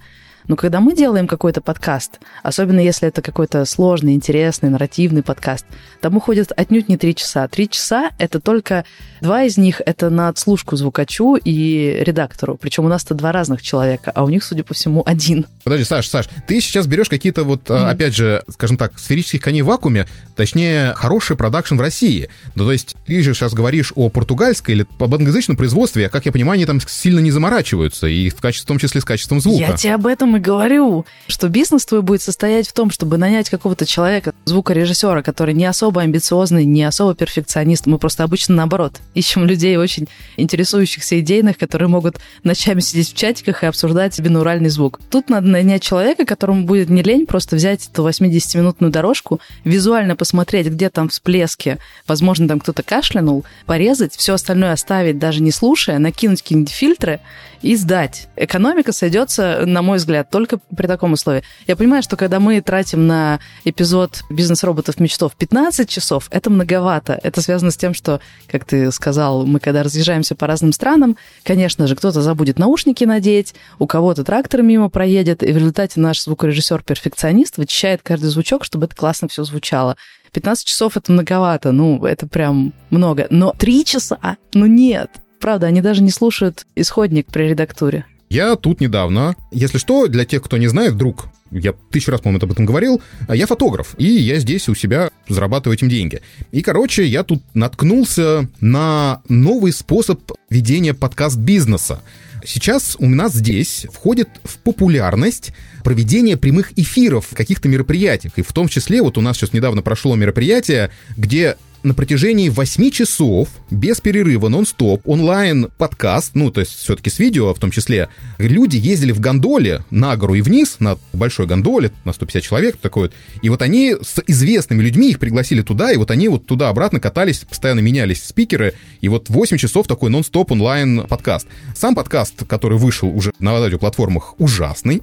Но когда мы делаем какой-то подкаст, особенно если это какой-то сложный, интересный, нарративный подкаст, там уходит отнюдь не три часа. Три часа — это только два из них — это на отслушку звукачу и редактору. Причем у нас-то два разных человека, а у них, судя по всему, один. Подожди, Саш, Саш, ты сейчас берешь какие-то вот, mm-hmm. опять же, скажем так, сферических коней в вакууме, точнее, хороший продакшн в России. Ну, то есть ты же сейчас говоришь о португальской или об англоязычном производстве, а, как я понимаю, они там сильно не заморачиваются, и в, качестве, в том числе с качеством звука. Я тебе об этом этом и говорю, что бизнес твой будет состоять в том, чтобы нанять какого-то человека, звукорежиссера, который не особо амбициозный, не особо перфекционист. Мы просто обычно наоборот ищем людей очень интересующихся идейных, которые могут ночами сидеть в чатиках и обсуждать бинуральный звук. Тут надо нанять человека, которому будет не лень просто взять эту 80-минутную дорожку, визуально посмотреть, где там всплески, возможно, там кто-то кашлянул, порезать, все остальное оставить, даже не слушая, накинуть какие-нибудь фильтры и сдать. Экономика сойдется, на мой взгляд, только при таком условии. Я понимаю, что когда мы тратим на эпизод «Бизнес-роботов мечтов» 15 часов, это многовато. Это связано с тем, что, как ты сказал, мы когда разъезжаемся по разным странам, конечно же, кто-то забудет наушники надеть, у кого-то трактор мимо проедет, и в результате наш звукорежиссер-перфекционист вычищает каждый звучок, чтобы это классно все звучало. 15 часов это многовато, ну, это прям много. Но 3 часа? Ну нет. Правда, они даже не слушают исходник при редактуре. Я тут недавно, если что, для тех, кто не знает, вдруг, я тысячу раз, по-моему, об этом говорил, я фотограф, и я здесь у себя зарабатываю этим деньги. И, короче, я тут наткнулся на новый способ ведения подкаст-бизнеса. Сейчас у нас здесь входит в популярность проведение прямых эфиров каких-то мероприятиях. И в том числе, вот у нас сейчас недавно прошло мероприятие, где на протяжении 8 часов, без перерыва, нон-стоп, онлайн-подкаст, ну, то есть все-таки с видео в том числе, люди ездили в гондоле на гору и вниз, на большой гондоле, на 150 человек, такой вот, и вот они с известными людьми их пригласили туда, и вот они вот туда-обратно катались, постоянно менялись спикеры, и вот 8 часов такой нон-стоп онлайн-подкаст. Сам подкаст, который вышел уже на радиоплатформах, ужасный.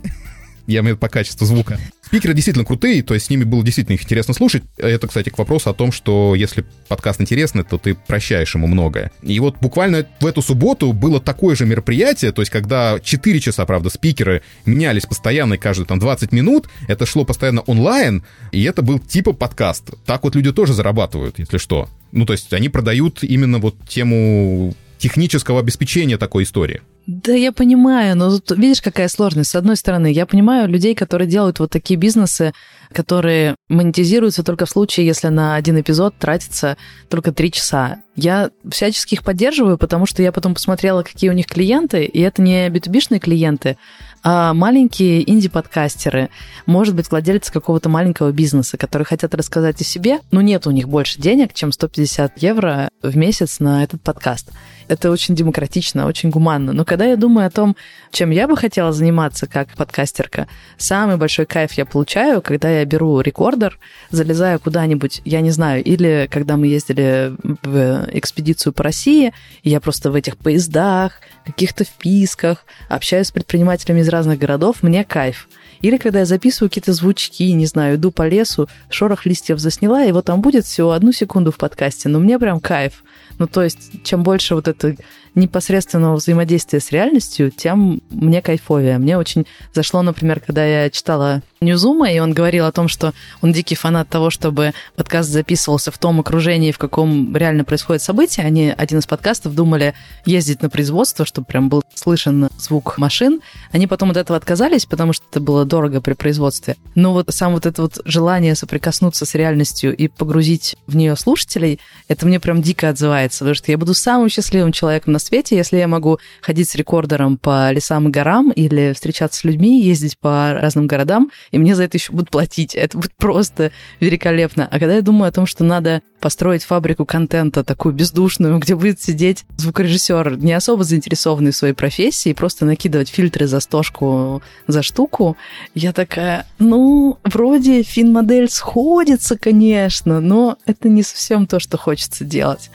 Я имею по качеству звука. Спикеры действительно крутые, то есть с ними было действительно их интересно слушать. Это, кстати, к вопросу о том, что если подкаст интересный, то ты прощаешь ему многое. И вот буквально в эту субботу было такое же мероприятие, то есть когда 4 часа, правда, спикеры менялись постоянно, и каждые там 20 минут, это шло постоянно онлайн, и это был типа подкаст. Так вот люди тоже зарабатывают, если что. Ну, то есть они продают именно вот тему технического обеспечения такой истории. Да, я понимаю, но тут, видишь, какая сложность. С одной стороны, я понимаю людей, которые делают вот такие бизнесы, которые монетизируются только в случае, если на один эпизод тратится только три часа. Я всячески их поддерживаю, потому что я потом посмотрела, какие у них клиенты, и это не b клиенты, а маленькие инди-подкастеры, может быть, владельцы какого-то маленького бизнеса, которые хотят рассказать о себе, но нет у них больше денег, чем 150 евро в месяц на этот подкаст. Это очень демократично, очень гуманно. Но когда я думаю о том, чем я бы хотела заниматься как подкастерка, самый большой кайф я получаю, когда я беру рекордер, залезаю куда-нибудь, я не знаю, или когда мы ездили в экспедицию по России, я просто в этих поездах, каких-то вписках общаюсь с предпринимателями из разных городов, мне кайф. Или когда я записываю какие-то звучки, не знаю, иду по лесу, шорох листьев засняла, вот там будет всего одну секунду в подкасте, но мне прям кайф. Ну, то есть, чем больше вот это непосредственного взаимодействия с реальностью, тем мне кайфовее. Мне очень зашло, например, когда я читала Ньюзума, и он говорил о том, что он дикий фанат того, чтобы подкаст записывался в том окружении, в каком реально происходит событие. Они, один из подкастов, думали ездить на производство, чтобы прям был слышен звук машин. Они потом от этого отказались, потому что это было дорого при производстве. Но вот сам вот это вот желание соприкоснуться с реальностью и погрузить в нее слушателей, это мне прям дико отзывается, потому что я буду самым счастливым человеком на свете, если я могу ходить с рекордером по лесам и горам или встречаться с людьми, ездить по разным городам, и мне за это еще будут платить. Это будет просто великолепно. А когда я думаю о том, что надо построить фабрику контента такую бездушную, где будет сидеть звукорежиссер, не особо заинтересованный в своей профессии, просто накидывать фильтры за стошку, за штуку, я такая, ну, вроде фин-модель сходится, конечно, но это не совсем то, что хочется делать.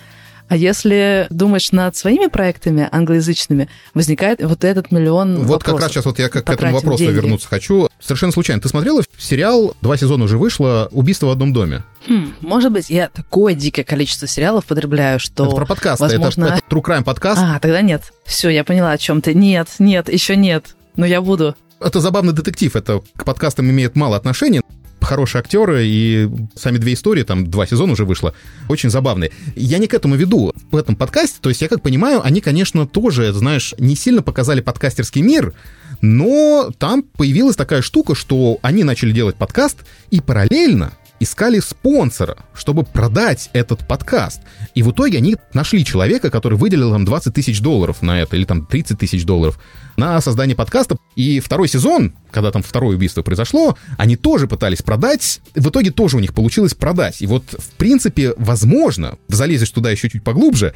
А если думаешь над своими проектами англоязычными, возникает вот этот миллион Вот вопросов. как раз сейчас вот я к, к этому вопросу деньги. вернуться хочу. Совершенно случайно. Ты смотрела сериал, два сезона уже вышло, «Убийство в одном доме»? Хм, может быть, я такое дикое количество сериалов потребляю, что... Это про подкасты, возможно... это, это True Crime подкаст. А, тогда нет. Все, я поняла, о чем ты. Нет, нет, еще нет. Но я буду. Это забавный детектив, это к подкастам имеет мало отношения, хорошие актеры, и сами две истории, там два сезона уже вышло, очень забавные. Я не к этому веду в этом подкасте, то есть я как понимаю, они, конечно, тоже, знаешь, не сильно показали подкастерский мир, но там появилась такая штука, что они начали делать подкаст, и параллельно искали спонсора, чтобы продать этот подкаст. И в итоге они нашли человека, который выделил там 20 тысяч долларов на это, или там 30 тысяч долларов на создание подкаста. И второй сезон, когда там второе убийство произошло, они тоже пытались продать. В итоге тоже у них получилось продать. И вот, в принципе, возможно, залезешь туда еще чуть поглубже,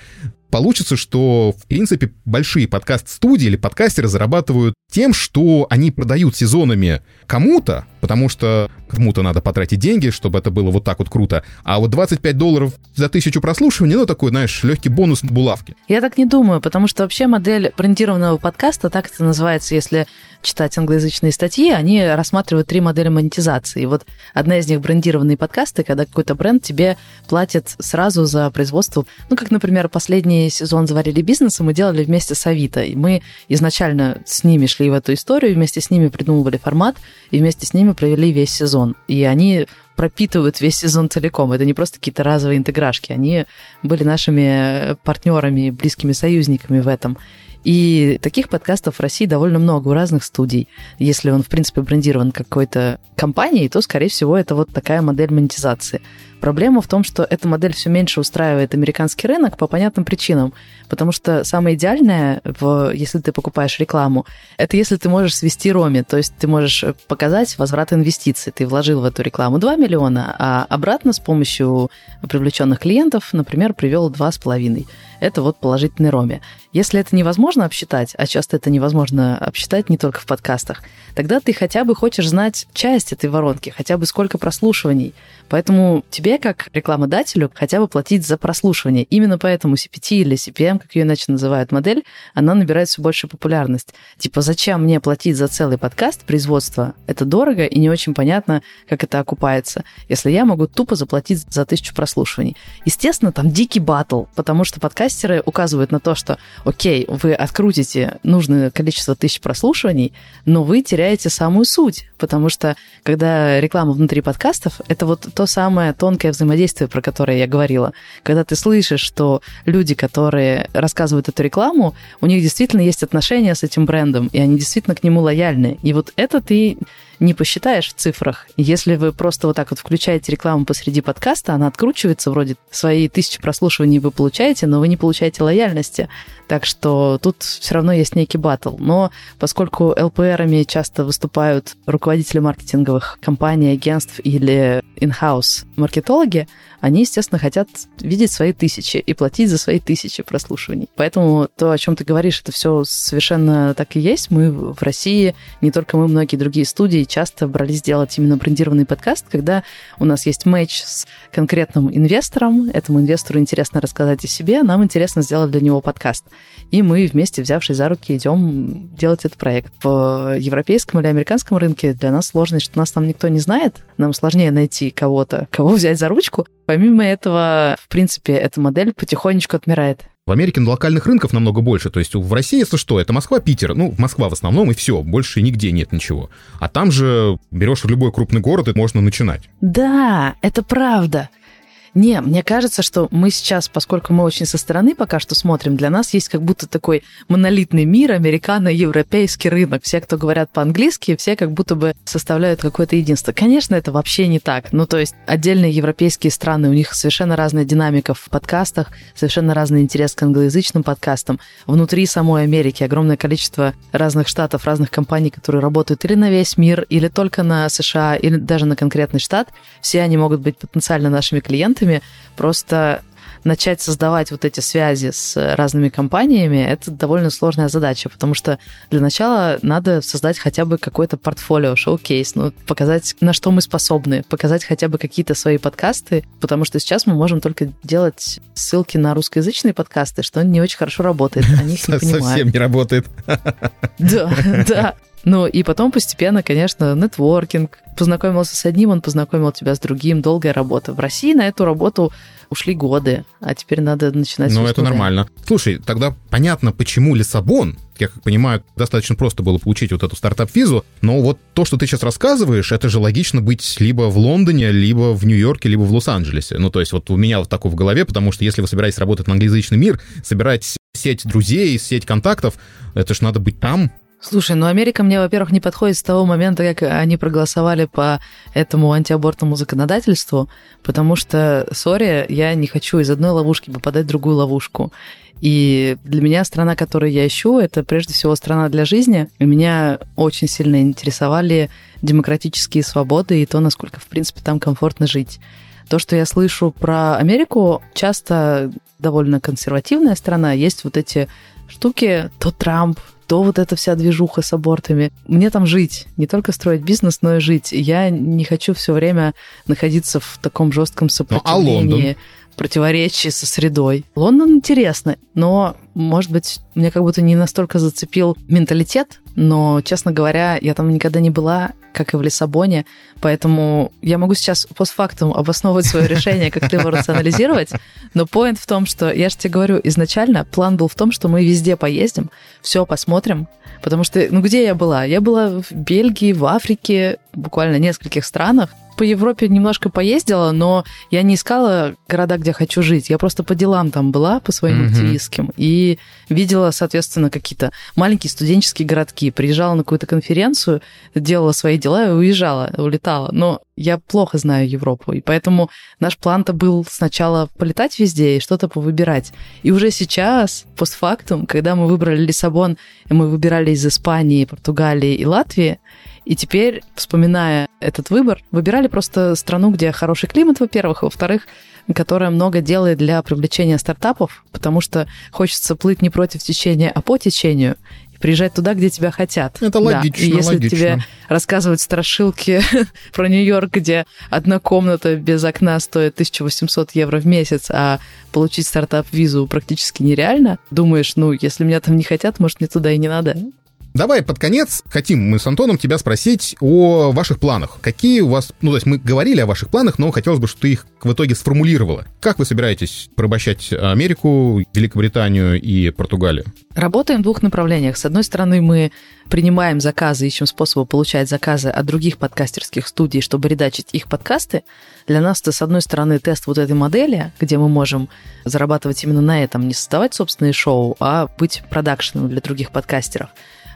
получится, что, в принципе, большие подкаст-студии или подкастеры зарабатывают тем, что они продают сезонами кому-то, потому что кому-то надо потратить деньги, чтобы это было вот так вот круто. А вот 25 долларов за тысячу прослушиваний, ну, такой, знаешь, легкий бонус булавки. Я так не думаю, потому что вообще модель брендированного подкаста, так это называется, если читать англоязычные статьи, они рассматривают три модели монетизации. И вот одна из них брендированные подкасты, когда какой-то бренд тебе платит сразу за производство. Ну, как, например, последний сезон «Заварили бизнес» мы делали вместе с Авито. И мы изначально с ними шли в эту историю, вместе с ними придумывали формат, и вместе с ними провели весь сезон. И они пропитывают весь сезон целиком. Это не просто какие-то разовые интеграшки. Они были нашими партнерами, близкими союзниками в этом. И таких подкастов в России довольно много у разных студий. Если он, в принципе, брендирован какой-то компанией, то, скорее всего, это вот такая модель монетизации. Проблема в том, что эта модель все меньше устраивает американский рынок по понятным причинам. Потому что самое идеальное, в, если ты покупаешь рекламу, это если ты можешь свести роме, то есть ты можешь показать возврат инвестиций. Ты вложил в эту рекламу 2 миллиона, а обратно с помощью привлеченных клиентов, например, привел 2,5. Это вот положительный роме. Если это невозможно обсчитать, а часто это невозможно обсчитать не только в подкастах, тогда ты хотя бы хочешь знать часть этой воронки, хотя бы сколько прослушиваний. Поэтому тебе, как рекламодателю, хотя бы платить за прослушивание. Именно поэтому CPT или CPM, как ее иначе называют модель, она набирает все большую популярность. Типа, зачем мне платить за целый подкаст производства? Это дорого и не очень понятно, как это окупается, если я могу тупо заплатить за тысячу прослушиваний. Естественно, там дикий батл, потому что подкастеры указывают на то, что окей, вы открутите нужное количество тысяч прослушиваний, но вы теряете самую суть, потому что когда реклама внутри подкастов, это вот то самое тонкое взаимодействие, про которое я говорила. Когда ты слышишь, что люди, которые рассказывают эту рекламу, у них действительно есть отношения с этим брендом, и они действительно к нему лояльны. И вот это ты не посчитаешь в цифрах. Если вы просто вот так вот включаете рекламу посреди подкаста, она откручивается, вроде свои тысячи прослушиваний вы получаете, но вы не получаете лояльности. Так что тут все равно есть некий батл. Но поскольку ЛПРами часто выступают руководители маркетинговых компаний, агентств или in-house маркетологи, они, естественно, хотят видеть свои тысячи и платить за свои тысячи прослушиваний. Поэтому то, о чем ты говоришь, это все совершенно так и есть. Мы в России, не только мы, многие другие студии часто брались делать именно брендированный подкаст, когда у нас есть матч с конкретным инвестором, этому инвестору интересно рассказать о себе, нам интересно сделать для него подкаст. И мы вместе, взявшись за руки, идем делать этот проект. В европейском или американском рынке для нас сложность, что нас там никто не знает, нам сложнее найти кого-то, кого взять за ручку. Помимо этого, в принципе, эта модель потихонечку отмирает. В Америке локальных рынков намного больше. То есть в России, если что, это Москва, Питер. Ну, Москва в основном, и все. Больше нигде нет ничего. А там же берешь любой крупный город, и можно начинать. Да, это правда. Не, мне кажется, что мы сейчас, поскольку мы очень со стороны пока что смотрим, для нас есть как будто такой монолитный мир, американо-европейский рынок. Все, кто говорят по-английски, все как будто бы составляют какое-то единство. Конечно, это вообще не так. Ну, то есть отдельные европейские страны, у них совершенно разная динамика в подкастах, совершенно разный интерес к англоязычным подкастам. Внутри самой Америки огромное количество разных штатов, разных компаний, которые работают или на весь мир, или только на США, или даже на конкретный штат. Все они могут быть потенциально нашими клиентами, клиентами, просто начать создавать вот эти связи с разными компаниями, это довольно сложная задача, потому что для начала надо создать хотя бы какое-то портфолио, шоу-кейс, ну, показать, на что мы способны, показать хотя бы какие-то свои подкасты, потому что сейчас мы можем только делать ссылки на русскоязычные подкасты, что не очень хорошо работает, они их не понимают. Совсем не работает. Да, да. Ну и потом постепенно, конечно, нетворкинг. Познакомился с одним, он познакомил тебя с другим. Долгая работа. В России на эту работу ушли годы, а теперь надо начинать Ну, это нормально. Слушай, тогда понятно, почему Лиссабон, я как понимаю, достаточно просто было получить вот эту стартап-визу, но вот то, что ты сейчас рассказываешь, это же логично быть либо в Лондоне, либо в Нью-Йорке, либо в Лос-Анджелесе. Ну, то есть вот у меня вот такое в голове, потому что если вы собираетесь работать на англоязычный мир, собирать сеть друзей, сеть контактов, это ж надо быть там, Слушай, ну Америка мне, во-первых, не подходит с того момента, как они проголосовали по этому антиабортному законодательству, потому что, сори, я не хочу из одной ловушки попадать в другую ловушку. И для меня страна, которую я ищу, это прежде всего страна для жизни. И меня очень сильно интересовали демократические свободы и то, насколько, в принципе, там комфортно жить. То, что я слышу про Америку, часто довольно консервативная страна. Есть вот эти штуки, то Трамп, то вот эта вся движуха с абортами. Мне там жить, не только строить бизнес, но и жить. Я не хочу все время находиться в таком жестком сопротивлении. Ну, а Лондон? противоречии со средой. Лондон интересно, но, может быть, мне как будто не настолько зацепил менталитет, но, честно говоря, я там никогда не была, как и в Лиссабоне, поэтому я могу сейчас постфактум обосновывать свое решение, как его рационализировать, но поинт в том, что, я же тебе говорю, изначально план был в том, что мы везде поездим, все посмотрим, потому что, ну, где я была? Я была в Бельгии, в Африке, буквально в нескольких странах, по Европе немножко поездила, но я не искала города, где хочу жить. Я просто по делам там была, по своим mm-hmm. активистским, и видела, соответственно, какие-то маленькие студенческие городки. Приезжала на какую-то конференцию, делала свои дела и уезжала, улетала. Но Я плохо знаю Европу, и поэтому наш план-то был сначала полетать везде и что-то повыбирать. И уже сейчас, постфактум, когда мы выбрали Лиссабон, мы выбирали из Испании, Португалии и Латвии, и теперь, вспоминая этот выбор, выбирали просто страну, где хороший климат, во-первых, а во-вторых, которая много делает для привлечения стартапов, потому что хочется плыть не против течения, а по течению приезжать туда, где тебя хотят. Это логично, да. И если логично. тебе рассказывают страшилки про Нью-Йорк, где одна комната без окна стоит 1800 евро в месяц, а получить стартап-визу практически нереально, думаешь, ну, если меня там не хотят, может, мне туда и не надо. Давай под конец хотим мы с Антоном тебя спросить о ваших планах. Какие у вас, ну то есть мы говорили о ваших планах, но хотелось бы, чтобы ты их в итоге сформулировала. Как вы собираетесь порабощать Америку, Великобританию и Португалию? Работаем в двух направлениях. С одной стороны, мы принимаем заказы, ищем способы получать заказы от других подкастерских студий, чтобы редачить их подкасты. Для нас это, с одной стороны, тест вот этой модели, где мы можем зарабатывать именно на этом, не создавать собственные шоу, а быть продакшеном для других подкастеров.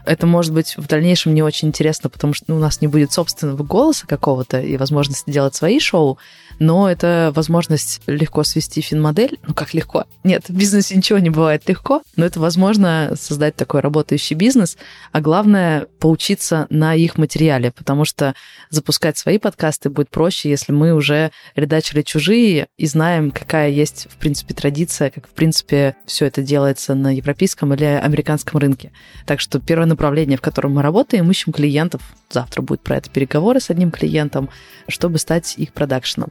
Это может быть в дальнейшем не очень интересно, потому что ну, у нас не будет собственного голоса какого-то и возможности делать свои шоу, но это возможность легко свести финмодель. Ну, как легко? Нет, в бизнесе ничего не бывает легко, но это возможно создать такой работающий бизнес, а главное поучиться на их материале, потому что запускать свои подкасты будет проще, если мы уже редачили чужие и знаем, какая есть, в принципе, традиция, как, в принципе, все это делается на европейском или американском рынке. Так что первое направление, в котором мы работаем, ищем клиентов. Завтра будет про это переговоры с одним клиентом, чтобы стать их продакшеном.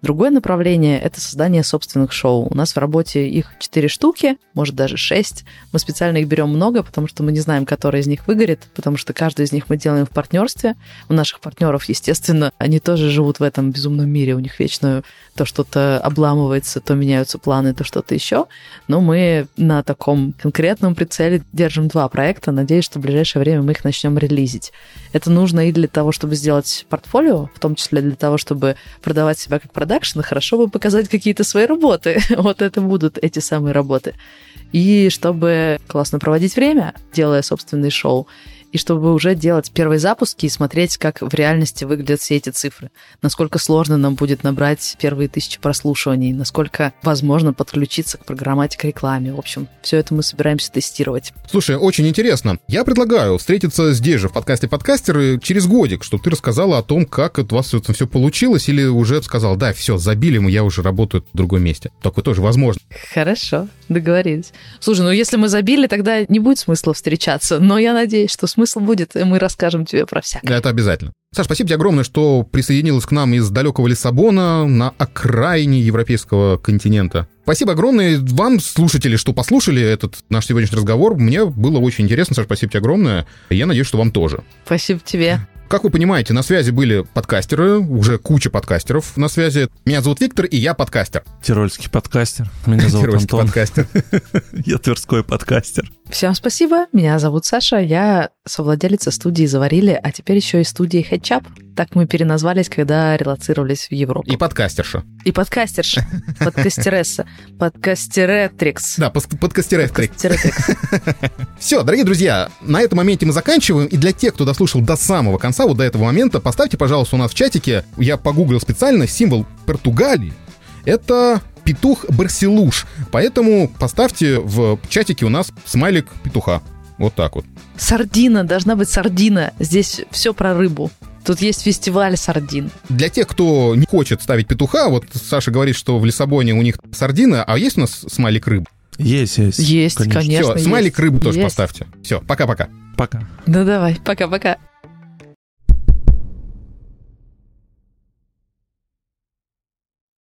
Другое направление — это создание собственных шоу. У нас в работе их четыре штуки, может даже шесть. Мы специально их берем много, потому что мы не знаем, который из них выгорит, потому что каждый из них мы делаем в партнерстве. У наших партнеров, естественно, они тоже живут в этом безумном мире. У них вечно то что-то обламывается, то меняются планы, то что-то еще. Но мы на таком конкретном прицеле держим два проекта. Надеюсь, что в ближайшее время мы их начнем релизить. Это нужно и для того, чтобы сделать портфолио, в том числе для того, чтобы продавать себя как продавец, продакшена, хорошо бы показать какие-то свои работы. вот это будут эти самые работы. И чтобы классно проводить время, делая собственные шоу, и чтобы уже делать первые запуски и смотреть, как в реальности выглядят все эти цифры. Насколько сложно нам будет набрать первые тысячи прослушиваний, насколько возможно подключиться к программатике рекламе. В общем, все это мы собираемся тестировать. Слушай, очень интересно. Я предлагаю встретиться здесь же в подкасте подкастеры через годик, чтобы ты рассказала о том, как у вас это все получилось, или уже сказал, да, все, забили мы, я уже работаю в другом месте. Такое тоже возможно. Хорошо, договорились. Слушай, ну если мы забили, тогда не будет смысла встречаться, но я надеюсь, что смысл будет, и мы расскажем тебе про всякое. Это обязательно. Саш, спасибо тебе огромное, что присоединилась к нам из далекого Лиссабона на окраине европейского континента. Спасибо огромное вам, слушатели, что послушали этот наш сегодняшний разговор. Мне было очень интересно, Саш, спасибо тебе огромное. Я надеюсь, что вам тоже. Спасибо тебе. Как вы понимаете, на связи были подкастеры, уже куча подкастеров на связи. Меня зовут Виктор, и я подкастер. Тирольский подкастер. Меня зовут Тирольский Антон. подкастер. Я тверской подкастер. Всем спасибо. Меня зовут Саша. Я совладелица студии «Заварили», а теперь еще и студии «Хэтчап». Так мы переназвались, когда релацировались в Европу. И подкастерша. И подкастерша. Подкастересса. Подкастеретрикс. Да, подкастеретрикс. Подкастеретрикс. Все, дорогие друзья, на этом моменте мы заканчиваем. И для тех, кто дослушал до самого конца, вот до этого момента, поставьте, пожалуйста, у нас в чатике, я погуглил специально, символ Португалии. Это петух Барселуш. Поэтому поставьте в чатике у нас смайлик петуха. Вот так вот. Сардина, должна быть сардина. Здесь все про рыбу. Тут есть фестиваль сардин. Для тех, кто не хочет ставить петуха, вот Саша говорит, что в Лиссабоне у них сардина, а есть у нас смайлик рыб? Есть, есть. Есть, конечно. Все, смайлик есть. рыбу тоже Есть. поставьте. Все, пока-пока. Пока. Ну давай, пока-пока.